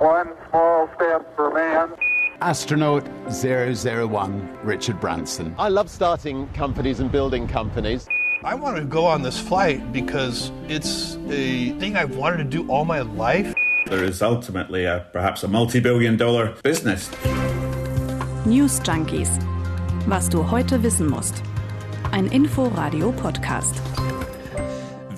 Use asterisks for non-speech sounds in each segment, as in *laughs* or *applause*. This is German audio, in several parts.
One small step for man. Astronaut 001, Richard Branson. I love starting companies and building companies. I want to go on this flight because it's a thing I've wanted to do all my life. There is ultimately a, perhaps a multi billion dollar business. News Junkies. Was du heute wissen musst. Ein Info-Radio-Podcast.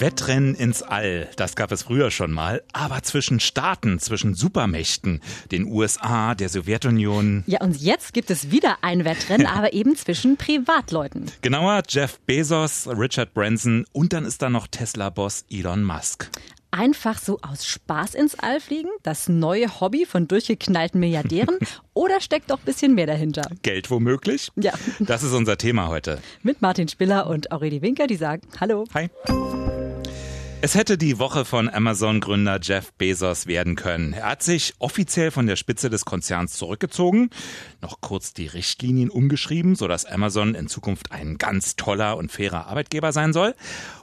Wettrennen ins All, das gab es früher schon mal, aber zwischen Staaten, zwischen Supermächten, den USA, der Sowjetunion. Ja, und jetzt gibt es wieder ein Wettrennen, *laughs* aber eben zwischen Privatleuten. Genauer Jeff Bezos, Richard Branson und dann ist da noch Tesla-Boss Elon Musk einfach so aus Spaß ins All fliegen? Das neue Hobby von durchgeknallten Milliardären? *laughs* Oder steckt doch ein bisschen mehr dahinter? Geld womöglich? Ja. Das ist unser Thema heute. Mit Martin Spiller und Aurelie Winker, die sagen Hallo. Hi. Es hätte die Woche von Amazon-Gründer Jeff Bezos werden können. Er hat sich offiziell von der Spitze des Konzerns zurückgezogen, noch kurz die Richtlinien umgeschrieben, sodass Amazon in Zukunft ein ganz toller und fairer Arbeitgeber sein soll.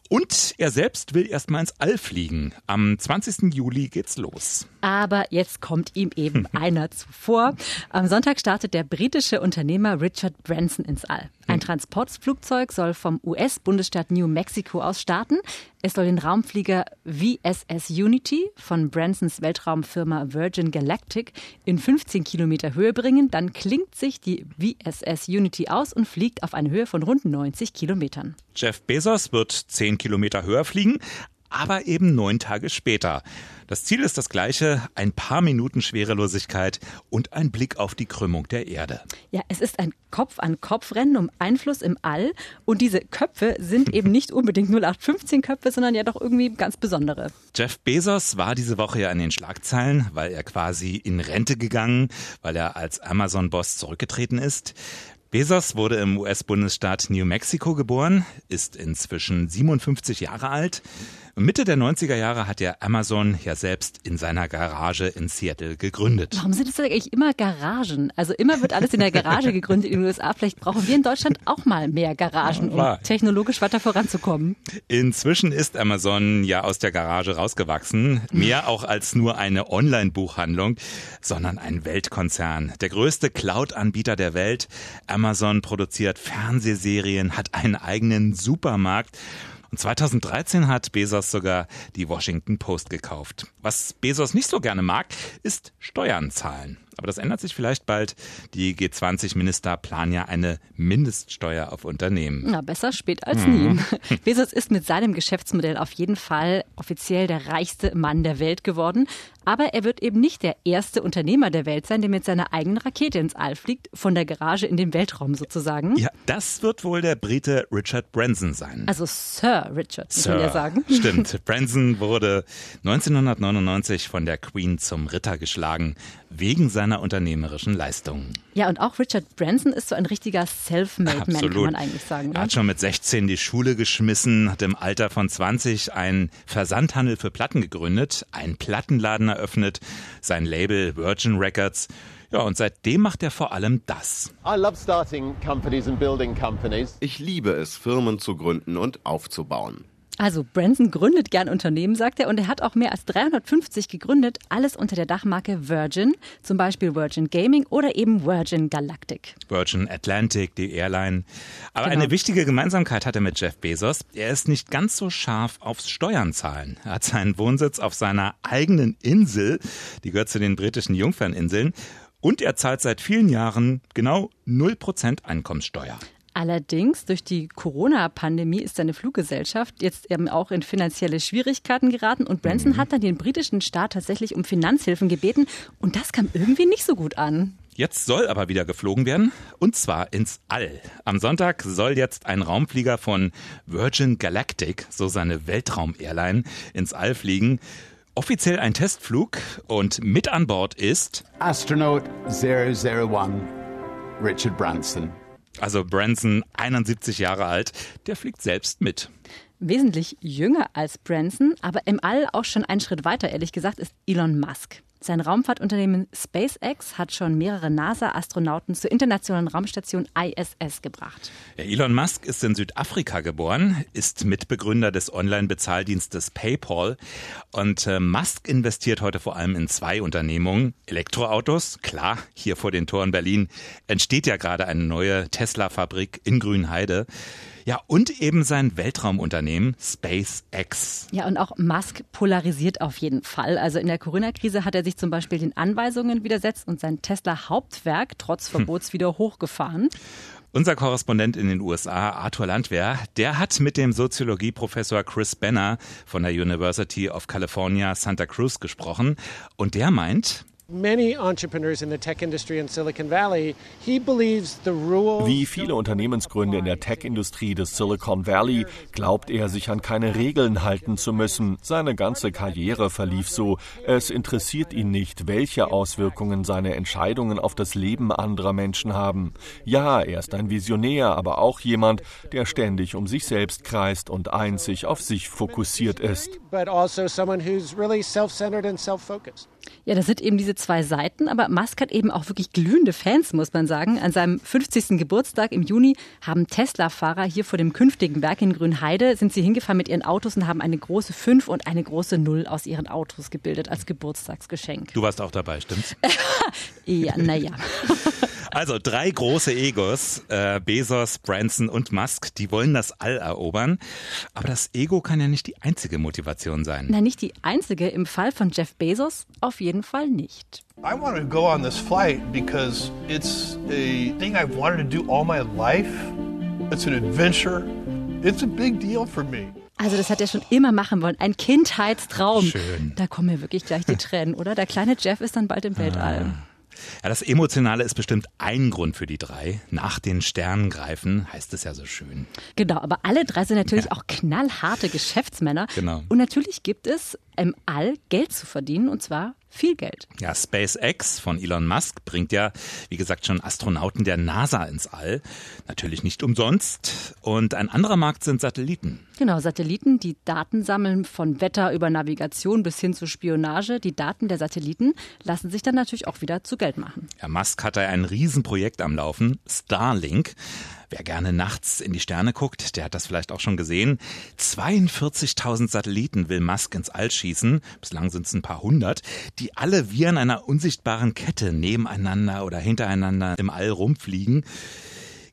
Und er selbst will erstmal ins All fliegen. Am 20. Juli geht's los. Aber jetzt kommt ihm eben *laughs* einer zuvor. Am Sonntag startet der britische Unternehmer Richard Branson ins All. Ein hm. Transportflugzeug soll vom US-Bundesstaat New Mexico aus starten. Es soll den Raumflieger VSS Unity von Bransons Weltraumfirma Virgin Galactic in 15 Kilometer Höhe bringen. Dann klingt sich die VSS Unity aus und fliegt auf eine Höhe von rund 90 Kilometern. Jeff Bezos wird 10 Kilometer höher fliegen, aber eben neun Tage später. Das Ziel ist das gleiche, ein paar Minuten Schwerelosigkeit und ein Blick auf die Krümmung der Erde. Ja, es ist ein Kopf-an-Kopf-Rennen um Einfluss im All und diese Köpfe sind *laughs* eben nicht unbedingt 0815 Köpfe, sondern ja doch irgendwie ganz besondere. Jeff Bezos war diese Woche ja in den Schlagzeilen, weil er quasi in Rente gegangen, weil er als Amazon-Boss zurückgetreten ist. Bezos wurde im US-Bundesstaat New Mexico geboren, ist inzwischen 57 Jahre alt. Mitte der 90er Jahre hat er Amazon ja selbst in seiner Garage in Seattle gegründet. Warum sind es eigentlich immer Garagen? Also immer wird alles in der Garage gegründet in den USA. Vielleicht brauchen wir in Deutschland auch mal mehr Garagen, um technologisch weiter voranzukommen. Inzwischen ist Amazon ja aus der Garage rausgewachsen. Mehr auch als nur eine Online-Buchhandlung, sondern ein Weltkonzern. Der größte Cloud-Anbieter der Welt. Amazon produziert Fernsehserien, hat einen eigenen Supermarkt und 2013 hat Bezos sogar die Washington Post gekauft. Was Bezos nicht so gerne mag, ist Steuern zahlen. Aber das ändert sich vielleicht bald. Die G20-Minister planen ja eine Mindeststeuer auf Unternehmen. Na, besser spät als nie. Mhm. *laughs* Bezos ist mit seinem Geschäftsmodell auf jeden Fall offiziell der reichste Mann der Welt geworden. Aber er wird eben nicht der erste Unternehmer der Welt sein, der mit seiner eigenen Rakete ins All fliegt, von der Garage in den Weltraum sozusagen. Ja, das wird wohl der Brite Richard Branson sein. Also Sir Richard, muss man ja sagen. *laughs* Stimmt. Branson wurde 1999 von der Queen zum Ritter geschlagen, wegen seiner unternehmerischen Leistungen. Ja, und auch Richard Branson ist so ein richtiger Self-Made Man, kann man eigentlich sagen. Ne? Er hat schon mit 16 die Schule geschmissen, hat im Alter von 20 einen Versandhandel für Platten gegründet, einen Plattenladen eröffnet, sein Label Virgin Records. Ja, und seitdem macht er vor allem das. Ich liebe es, Firmen zu gründen und aufzubauen. Also Branson gründet gern Unternehmen, sagt er, und er hat auch mehr als 350 gegründet, alles unter der Dachmarke Virgin, zum Beispiel Virgin Gaming oder eben Virgin Galactic. Virgin Atlantic, die Airline. Aber genau. eine wichtige Gemeinsamkeit hat er mit Jeff Bezos. Er ist nicht ganz so scharf aufs Steuern zahlen. Er hat seinen Wohnsitz auf seiner eigenen Insel, die gehört zu den britischen Jungferninseln. Und er zahlt seit vielen Jahren genau 0% Einkommenssteuer. Allerdings durch die Corona-Pandemie ist seine Fluggesellschaft jetzt eben auch in finanzielle Schwierigkeiten geraten und Branson mhm. hat dann den britischen Staat tatsächlich um Finanzhilfen gebeten und das kam irgendwie nicht so gut an. Jetzt soll aber wieder geflogen werden und zwar ins All. Am Sonntag soll jetzt ein Raumflieger von Virgin Galactic, so seine Weltraum-Airline, ins All fliegen. Offiziell ein Testflug und mit an Bord ist Astronaut 001 Richard Branson. Also Branson, 71 Jahre alt, der fliegt selbst mit. Wesentlich jünger als Branson, aber im All auch schon einen Schritt weiter, ehrlich gesagt, ist Elon Musk. Sein Raumfahrtunternehmen SpaceX hat schon mehrere NASA-Astronauten zur internationalen Raumstation ISS gebracht. Elon Musk ist in Südafrika geboren, ist Mitbegründer des Online-Bezahldienstes PayPal und äh, Musk investiert heute vor allem in zwei Unternehmungen. Elektroautos, klar, hier vor den Toren Berlin entsteht ja gerade eine neue Tesla-Fabrik in Grünheide. Ja, und eben sein Weltraumunternehmen SpaceX. Ja, und auch Musk polarisiert auf jeden Fall. Also in der Corona-Krise hat er sich zum Beispiel den Anweisungen widersetzt und sein Tesla-Hauptwerk trotz hm. Verbots hm. wieder hochgefahren. Unser Korrespondent in den USA, Arthur Landwehr, der hat mit dem Soziologieprofessor Chris Benner von der University of California Santa Cruz gesprochen und der meint, wie viele Unternehmensgründer in der Tech-Industrie des Silicon Valley glaubt er, sich an keine Regeln halten zu müssen. Seine ganze Karriere verlief so. Es interessiert ihn nicht, welche Auswirkungen seine Entscheidungen auf das Leben anderer Menschen haben. Ja, er ist ein Visionär, aber auch jemand, der ständig um sich selbst kreist und einzig auf sich fokussiert ist. Also ja, das sind eben diese zwei Seiten, aber Musk hat eben auch wirklich glühende Fans, muss man sagen. An seinem 50. Geburtstag im Juni haben Tesla-Fahrer hier vor dem künftigen Werk in Grünheide, sind sie hingefahren mit ihren Autos und haben eine große 5 und eine große 0 aus ihren Autos gebildet als Geburtstagsgeschenk. Du warst auch dabei, stimmt's? *laughs* ja, naja. *laughs* Also drei große Egos, äh, Bezos, Branson und Musk, die wollen das All erobern. Aber das Ego kann ja nicht die einzige Motivation sein. Nein, nicht die einzige. Im Fall von Jeff Bezos auf jeden Fall nicht. I wanted to go on this flight because it's a thing I've wanted to do all my life. It's an adventure. It's a big deal for me. Also das hat er schon immer machen wollen. Ein Kindheitstraum. Schön. Da kommen mir wirklich gleich die Tränen, oder? Der kleine Jeff ist dann bald im Weltall. Ah. Ja, das Emotionale ist bestimmt ein Grund für die drei. Nach den Sternen greifen, heißt es ja so schön. Genau, aber alle drei sind natürlich ja. auch knallharte Geschäftsmänner. Genau. Und natürlich gibt es im All Geld zu verdienen und zwar viel Geld. Ja, SpaceX von Elon Musk bringt ja, wie gesagt, schon Astronauten der NASA ins All. Natürlich nicht umsonst. Und ein anderer Markt sind Satelliten. Genau, Satelliten, die Daten sammeln von Wetter über Navigation bis hin zu Spionage. Die Daten der Satelliten lassen sich dann natürlich auch wieder zu Geld machen. Ja, Musk hat da ein Riesenprojekt am Laufen, Starlink. Wer gerne nachts in die Sterne guckt, der hat das vielleicht auch schon gesehen. 42.000 Satelliten will Musk ins All schießen. Bislang sind es ein paar hundert, die alle wie an einer unsichtbaren Kette nebeneinander oder hintereinander im All rumfliegen.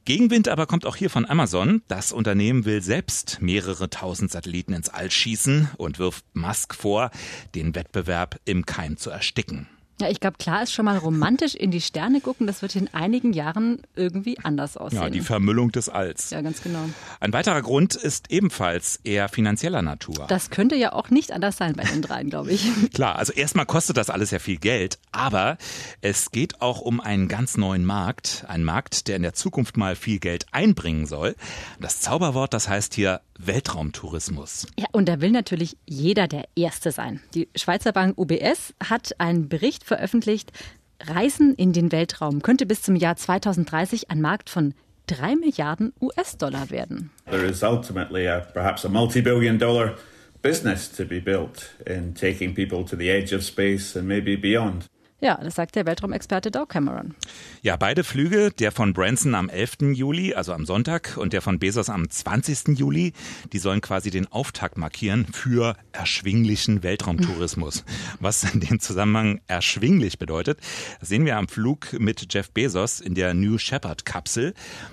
Gegenwind aber kommt auch hier von Amazon. Das Unternehmen will selbst mehrere tausend Satelliten ins All schießen und wirft Musk vor, den Wettbewerb im Keim zu ersticken. Ja, ich glaube, klar ist schon mal romantisch in die Sterne gucken. Das wird in einigen Jahren irgendwie anders aussehen. Ja, die Vermüllung des Alls. Ja, ganz genau. Ein weiterer Grund ist ebenfalls eher finanzieller Natur. Das könnte ja auch nicht anders sein bei den dreien, glaube ich. *laughs* Klar, also erstmal kostet das alles ja viel Geld, aber es geht auch um einen ganz neuen Markt. Ein Markt, der in der Zukunft mal viel Geld einbringen soll. Das Zauberwort, das heißt hier Weltraumtourismus. Ja, und da will natürlich jeder der Erste sein. Die Schweizer Bank UBS hat einen Bericht veröffentlicht, Reisen in den Weltraum könnte bis zum Jahr 2030 ein Markt von 3 Milliarden US-Dollar werden. There is ultimately a, perhaps a multi-billion dollar business to be built in taking people to the edge of space and maybe beyond. Ja, das sagt der Weltraumexperte Dow Cameron. Ja, beide Flüge, der von Branson am 11. Juli, also am Sonntag, und der von Bezos am 20. Juli, die sollen quasi den Auftakt markieren für erschwinglichen Weltraumtourismus. *laughs* Was in dem Zusammenhang erschwinglich bedeutet, sehen wir am Flug mit Jeff Bezos in der New Shepard Kapsel.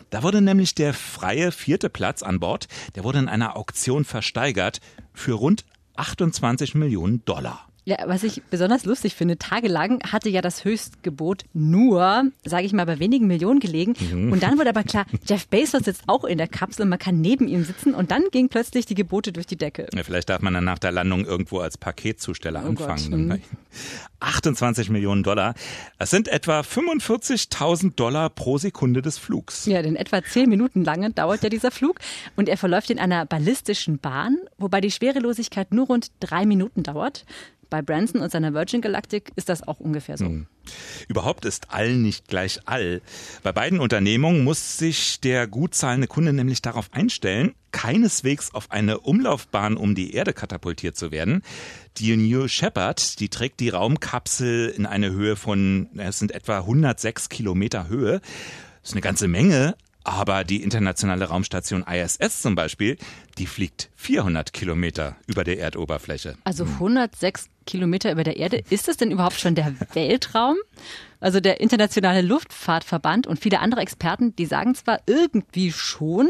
Da wurde nämlich der freie vierte Platz an Bord, der wurde in einer Auktion versteigert für rund 28 Millionen Dollar. Ja, was ich besonders lustig finde, tagelang hatte ja das Höchstgebot nur, sage ich mal, bei wenigen Millionen gelegen. Mhm. Und dann wurde aber klar, Jeff Bezos sitzt auch in der Kapsel und man kann neben ihm sitzen. Und dann gingen plötzlich die Gebote durch die Decke. Ja, vielleicht darf man dann nach der Landung irgendwo als Paketzusteller oh anfangen. Gott. 28 mhm. Millionen Dollar. Das sind etwa 45.000 Dollar pro Sekunde des Flugs. Ja, denn etwa zehn Minuten lange dauert ja dieser Flug. Und er verläuft in einer ballistischen Bahn, wobei die Schwerelosigkeit nur rund drei Minuten dauert. Bei Branson und seiner Virgin Galactic ist das auch ungefähr so. Hm. Überhaupt ist All nicht gleich All. Bei beiden Unternehmungen muss sich der gut zahlende Kunde nämlich darauf einstellen, keineswegs auf eine Umlaufbahn um die Erde katapultiert zu werden. Die New Shepard, die trägt die Raumkapsel in eine Höhe von, es sind etwa 106 Kilometer Höhe. Das ist eine ganze Menge, aber die internationale Raumstation ISS zum Beispiel, die fliegt 400 Kilometer über der Erdoberfläche. Also 106 Kilometer über der Erde. Ist das denn überhaupt schon der Weltraum? Also der Internationale Luftfahrtverband und viele andere Experten, die sagen zwar irgendwie schon,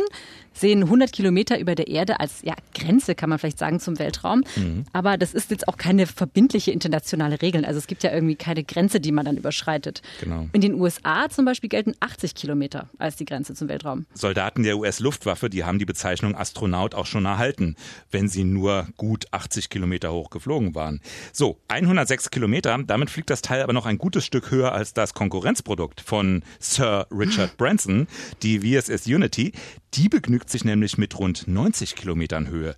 sehen 100 Kilometer über der Erde als ja, Grenze, kann man vielleicht sagen, zum Weltraum. Mhm. Aber das ist jetzt auch keine verbindliche internationale Regel. Also es gibt ja irgendwie keine Grenze, die man dann überschreitet. Genau. In den USA zum Beispiel gelten 80 Kilometer als die Grenze zum Weltraum. Soldaten der US-Luftwaffe, die haben die Bezeichnung Astronaut auch schon erhalten, wenn sie nur gut 80 Kilometer hoch geflogen waren. So, 106 Kilometer, damit fliegt das Teil aber noch ein gutes Stück höher als das Konkurrenzprodukt von Sir Richard *laughs* Branson, die VSS Unity. Die begnügt sich nämlich mit rund 90 Kilometern Höhe.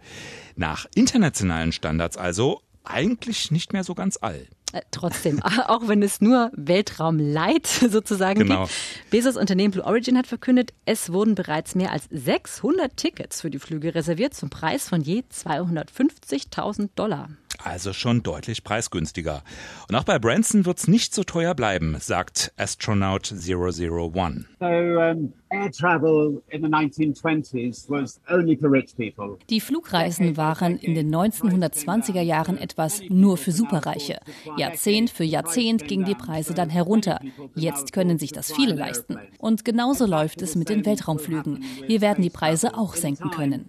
Nach internationalen Standards also eigentlich nicht mehr so ganz all. Äh, trotzdem, *laughs* auch wenn es nur Weltraumlight *laughs* sozusagen genau. gibt. Bezos Unternehmen Blue Origin hat verkündet, es wurden bereits mehr als 600 Tickets für die Flüge reserviert zum Preis von je 250.000 Dollar. Also schon deutlich preisgünstiger. Und auch bei Branson wird es nicht so teuer bleiben, sagt Astronaut 001. So, um, air travel in the 1920s was only for rich people. Die Flugreisen waren in den 1920er Jahren etwas nur für Superreiche. Jahrzehnt für Jahrzehnt gingen die Preise dann herunter. Jetzt können sich das viele leisten. Und genauso läuft es mit den Weltraumflügen. Wir werden die Preise auch senken können.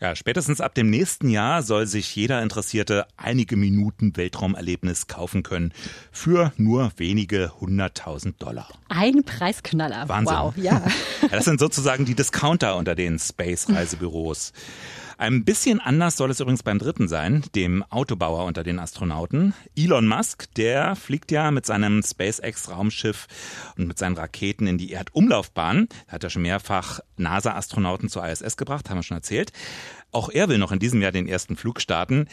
Ja, spätestens ab dem nächsten Jahr soll sich jeder Interessierte einige Minuten Weltraumerlebnis kaufen können. Für nur wenige hunderttausend Dollar. Ein Preisknaller. Wahnsinn. Wow, ja. *laughs* ja das sind sozusagen die Discounter unter den Space-Reisebüros. Ein bisschen anders soll es übrigens beim dritten sein, dem Autobauer unter den Astronauten. Elon Musk, der fliegt ja mit seinem SpaceX-Raumschiff und mit seinen Raketen in die Erdumlaufbahn. Er hat ja schon mehrfach NASA-Astronauten zur ISS gebracht, haben wir schon erzählt. Auch er will noch in diesem Jahr den ersten Flug starten.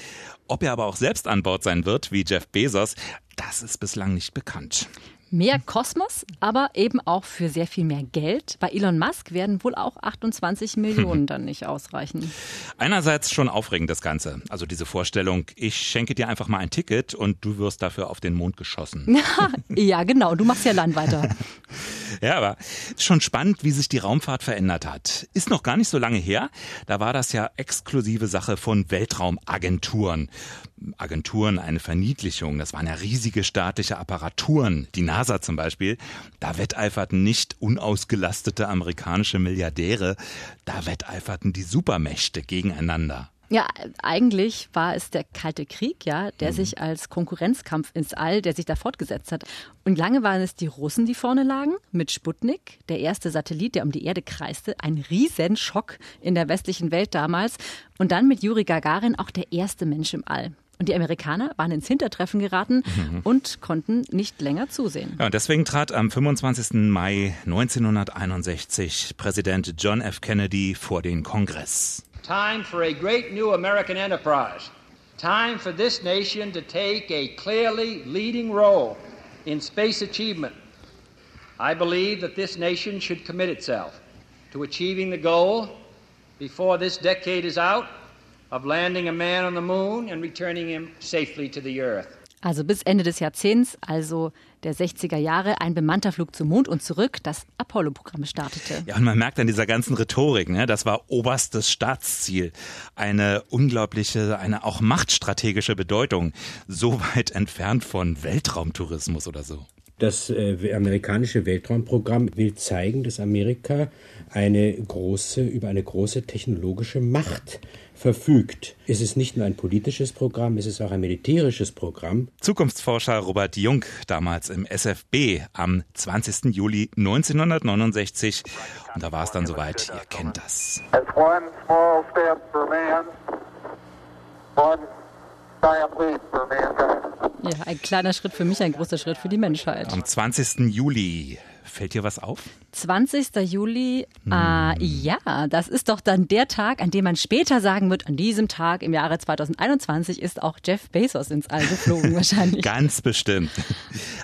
Ob er aber auch selbst an Bord sein wird, wie Jeff Bezos, das ist bislang nicht bekannt. Mehr Kosmos, aber eben auch für sehr viel mehr Geld. Bei Elon Musk werden wohl auch 28 *laughs* Millionen dann nicht ausreichen. Einerseits schon aufregend das Ganze. Also diese Vorstellung, ich schenke dir einfach mal ein Ticket und du wirst dafür auf den Mond geschossen. *laughs* ja, genau. Du machst ja Land weiter. *laughs* ja, aber schon spannend, wie sich die Raumfahrt verändert hat. Ist noch gar nicht so lange her. Da war das ja exklusive Sache von Weltraumagenturen. Agenturen eine Verniedlichung. Das waren ja riesige staatliche Apparaturen. Die NASA zum Beispiel. Da wetteiferten nicht unausgelastete amerikanische Milliardäre. Da wetteiferten die Supermächte gegeneinander. Ja, eigentlich war es der Kalte Krieg, ja, der mhm. sich als Konkurrenzkampf ins All, der sich da fortgesetzt hat. Und lange waren es die Russen, die vorne lagen, mit Sputnik, der erste Satellit, der um die Erde kreiste. Ein Riesenschock in der westlichen Welt damals. Und dann mit Juri Gagarin auch der erste Mensch im All. Und die Amerikaner waren ins Hintertreffen geraten mhm. und konnten nicht länger zusehen. Ja, und deswegen trat am 25. Mai 1961 Präsident John F. Kennedy vor den Kongress. Time for a great new American enterprise. Time for this nation to take a clearly leading role in space achievement. I believe that this nation should commit itself to achieving the goal before this decade is out of landing a man on the moon and returning him safely to the earth. Also bis Ende des Jahrzehnts, also der 60er Jahre, ein bemannter Flug zum Mond und zurück, das Apollo-Programm startete. Ja, und man merkt an dieser ganzen Rhetorik, ne, das war oberstes Staatsziel. Eine unglaubliche, eine auch machtstrategische Bedeutung. So weit entfernt von Weltraumtourismus oder so. Das äh, amerikanische Weltraumprogramm will zeigen, dass Amerika eine große, über eine große technologische Macht verfügt. Es ist nicht nur ein politisches Programm, es ist auch ein militärisches Programm. Zukunftsforscher Robert Jung, damals im SFB am 20. Juli 1969. Und da war es dann soweit, ihr kennt das. Ja, ein kleiner Schritt für mich, ein großer Schritt für die Menschheit. Am 20. Juli Fällt dir was auf? 20. Juli, hm. äh, ja, das ist doch dann der Tag, an dem man später sagen wird, an diesem Tag im Jahre 2021 ist auch Jeff Bezos ins All geflogen *laughs* wahrscheinlich. Ganz bestimmt.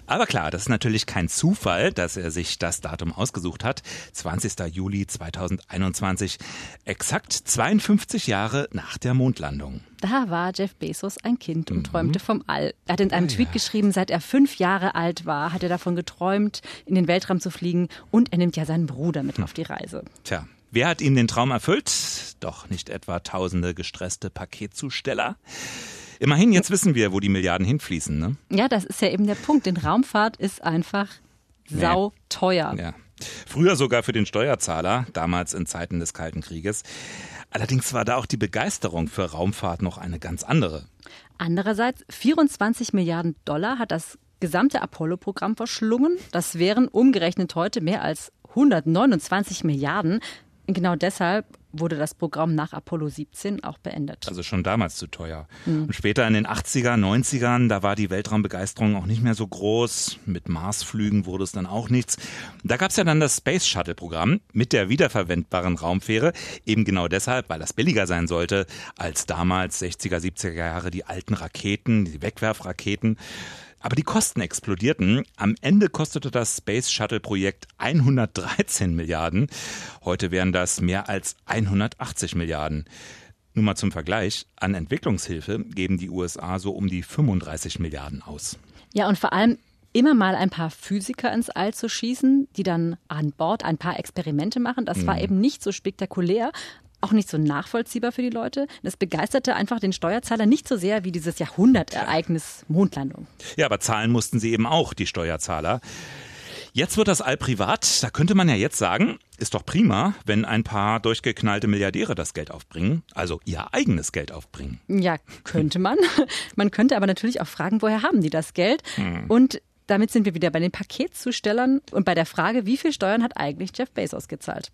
Aber klar, das ist natürlich kein Zufall, dass er sich das Datum ausgesucht hat. 20. Juli 2021, exakt 52 Jahre nach der Mondlandung. Da war Jeff Bezos ein Kind und mhm. träumte vom All. Er hat in einem ah, Tweet ja. geschrieben, seit er fünf Jahre alt war, hat er davon geträumt, in den Weltraum zu fliegen und er nimmt ja seinen Bruder mit hm. auf die Reise. Tja, wer hat ihm den Traum erfüllt? Doch nicht etwa tausende gestresste Paketzusteller. Immerhin, jetzt wissen wir, wo die Milliarden hinfließen. Ne? Ja, das ist ja eben der Punkt. Denn Raumfahrt ist einfach sau teuer. Ja. Früher sogar für den Steuerzahler, damals in Zeiten des Kalten Krieges. Allerdings war da auch die Begeisterung für Raumfahrt noch eine ganz andere. Andererseits, 24 Milliarden Dollar hat das gesamte Apollo-Programm verschlungen. Das wären umgerechnet heute mehr als 129 Milliarden. Genau deshalb wurde das Programm nach Apollo 17 auch beendet. Also schon damals zu teuer. Mhm. Und später in den 80er, 90ern, da war die Weltraumbegeisterung auch nicht mehr so groß. Mit Marsflügen wurde es dann auch nichts. Da gab es ja dann das Space Shuttle Programm mit der wiederverwendbaren Raumfähre. Eben genau deshalb, weil das billiger sein sollte als damals 60er, 70er Jahre die alten Raketen, die Wegwerfraketen. Aber die Kosten explodierten. Am Ende kostete das Space Shuttle Projekt 113 Milliarden. Heute wären das mehr als 180 Milliarden. Nur mal zum Vergleich, an Entwicklungshilfe geben die USA so um die 35 Milliarden aus. Ja, und vor allem immer mal ein paar Physiker ins All zu schießen, die dann an Bord ein paar Experimente machen. Das war mhm. eben nicht so spektakulär, auch nicht so nachvollziehbar für die Leute. Das begeisterte einfach den Steuerzahler nicht so sehr wie dieses Jahrhundertereignis Mondlandung. Ja, aber zahlen mussten sie eben auch, die Steuerzahler. Jetzt wird das All privat. Da könnte man ja jetzt sagen, ist doch prima, wenn ein paar durchgeknallte Milliardäre das Geld aufbringen, also ihr eigenes Geld aufbringen. Ja, könnte man. *laughs* Man könnte aber natürlich auch fragen, woher haben die das Geld? Hm. Und damit sind wir wieder bei den Paketzustellern und bei der Frage, wie viel Steuern hat eigentlich Jeff Bezos gezahlt?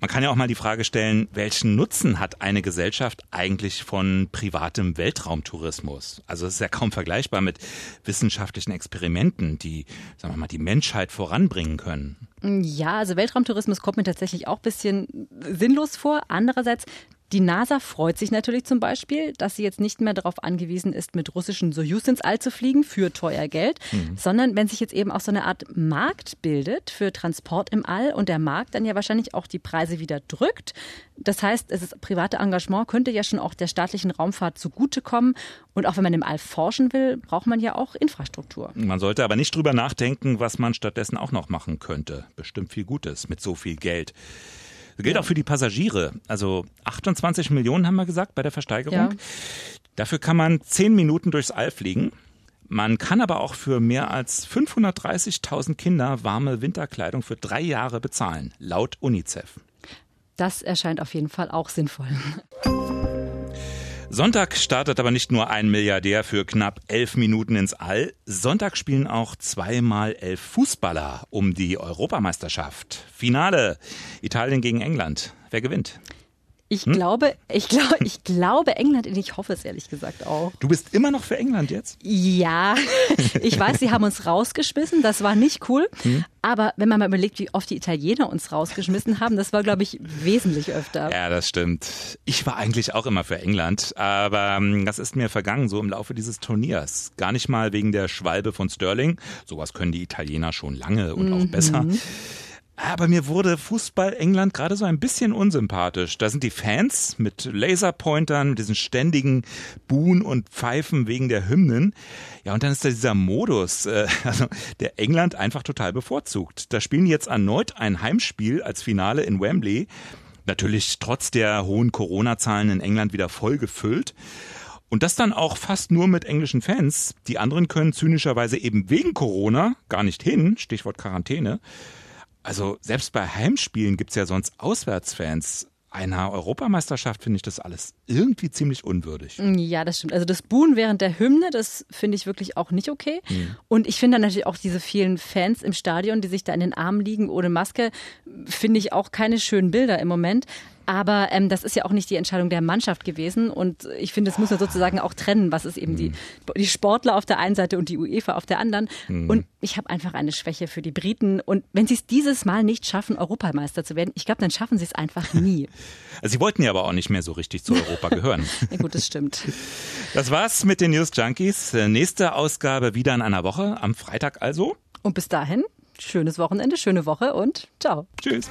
Man kann ja auch mal die Frage stellen, welchen Nutzen hat eine Gesellschaft eigentlich von privatem Weltraumtourismus? Also es ist ja kaum vergleichbar mit wissenschaftlichen Experimenten, die, sagen wir mal, die Menschheit voranbringen können. Ja, also Weltraumtourismus kommt mir tatsächlich auch ein bisschen sinnlos vor. Andererseits die NASA freut sich natürlich zum Beispiel, dass sie jetzt nicht mehr darauf angewiesen ist, mit russischen Soyuz ins All zu fliegen für teuer Geld, mhm. sondern wenn sich jetzt eben auch so eine Art Markt bildet für Transport im All und der Markt dann ja wahrscheinlich auch die Preise wieder drückt. Das heißt, es ist, private Engagement könnte ja schon auch der staatlichen Raumfahrt zugutekommen. Und auch wenn man im All forschen will, braucht man ja auch Infrastruktur. Man sollte aber nicht drüber nachdenken, was man stattdessen auch noch machen könnte. Bestimmt viel Gutes mit so viel Geld. Das gilt ja. auch für die Passagiere. Also 28 Millionen haben wir gesagt bei der Versteigerung. Ja. Dafür kann man 10 Minuten durchs All fliegen. Man kann aber auch für mehr als 530.000 Kinder warme Winterkleidung für drei Jahre bezahlen, laut UNICEF. Das erscheint auf jeden Fall auch sinnvoll. Sonntag startet aber nicht nur ein Milliardär für knapp elf Minuten ins All. Sonntag spielen auch zweimal elf Fußballer um die Europameisterschaft. Finale. Italien gegen England. Wer gewinnt? Ich hm? glaube, ich glaube, *laughs* ich glaube England ich hoffe es ehrlich gesagt auch. Du bist immer noch für England jetzt? Ja, *laughs* ich weiß, sie haben uns rausgeschmissen, das war nicht cool. Hm? Aber wenn man mal überlegt, wie oft die Italiener uns rausgeschmissen haben, das war, glaube ich, wesentlich öfter. Ja, das stimmt. Ich war eigentlich auch immer für England, aber ähm, das ist mir vergangen so im Laufe dieses Turniers. Gar nicht mal wegen der Schwalbe von Sterling. Sowas können die Italiener schon lange und mhm. auch besser. Aber mir wurde Fußball England gerade so ein bisschen unsympathisch. Da sind die Fans mit Laserpointern, mit diesen ständigen Buhen und Pfeifen wegen der Hymnen. Ja, und dann ist da dieser Modus, äh, *laughs* also der England einfach total bevorzugt. Da spielen jetzt erneut ein Heimspiel als Finale in Wembley. Natürlich trotz der hohen Corona-Zahlen in England wieder voll gefüllt. Und das dann auch fast nur mit englischen Fans. Die anderen können zynischerweise eben wegen Corona gar nicht hin, Stichwort Quarantäne. Also selbst bei Heimspielen gibt's ja sonst Auswärtsfans. Einer Europameisterschaft finde ich das alles irgendwie ziemlich unwürdig. Ja, das stimmt. Also das Buhen während der Hymne, das finde ich wirklich auch nicht okay. Mhm. Und ich finde dann natürlich auch diese vielen Fans im Stadion, die sich da in den Armen liegen ohne Maske. finde ich auch keine schönen Bilder im Moment. Aber ähm, das ist ja auch nicht die Entscheidung der Mannschaft gewesen. Und ich finde, es muss man sozusagen auch trennen, was ist eben mhm. die, die Sportler auf der einen Seite und die UEFA auf der anderen. Mhm. Und ich habe einfach eine Schwäche für die Briten. Und wenn sie es dieses Mal nicht schaffen, Europameister zu werden, ich glaube, dann schaffen sie es einfach nie. Also *laughs* sie wollten ja aber auch nicht mehr so richtig zu Europa gehören. *laughs* ja gut, das stimmt. Das war's mit den News Junkies. Nächste Ausgabe wieder in einer Woche, am Freitag also. Und bis dahin, schönes Wochenende, schöne Woche und ciao. Tschüss.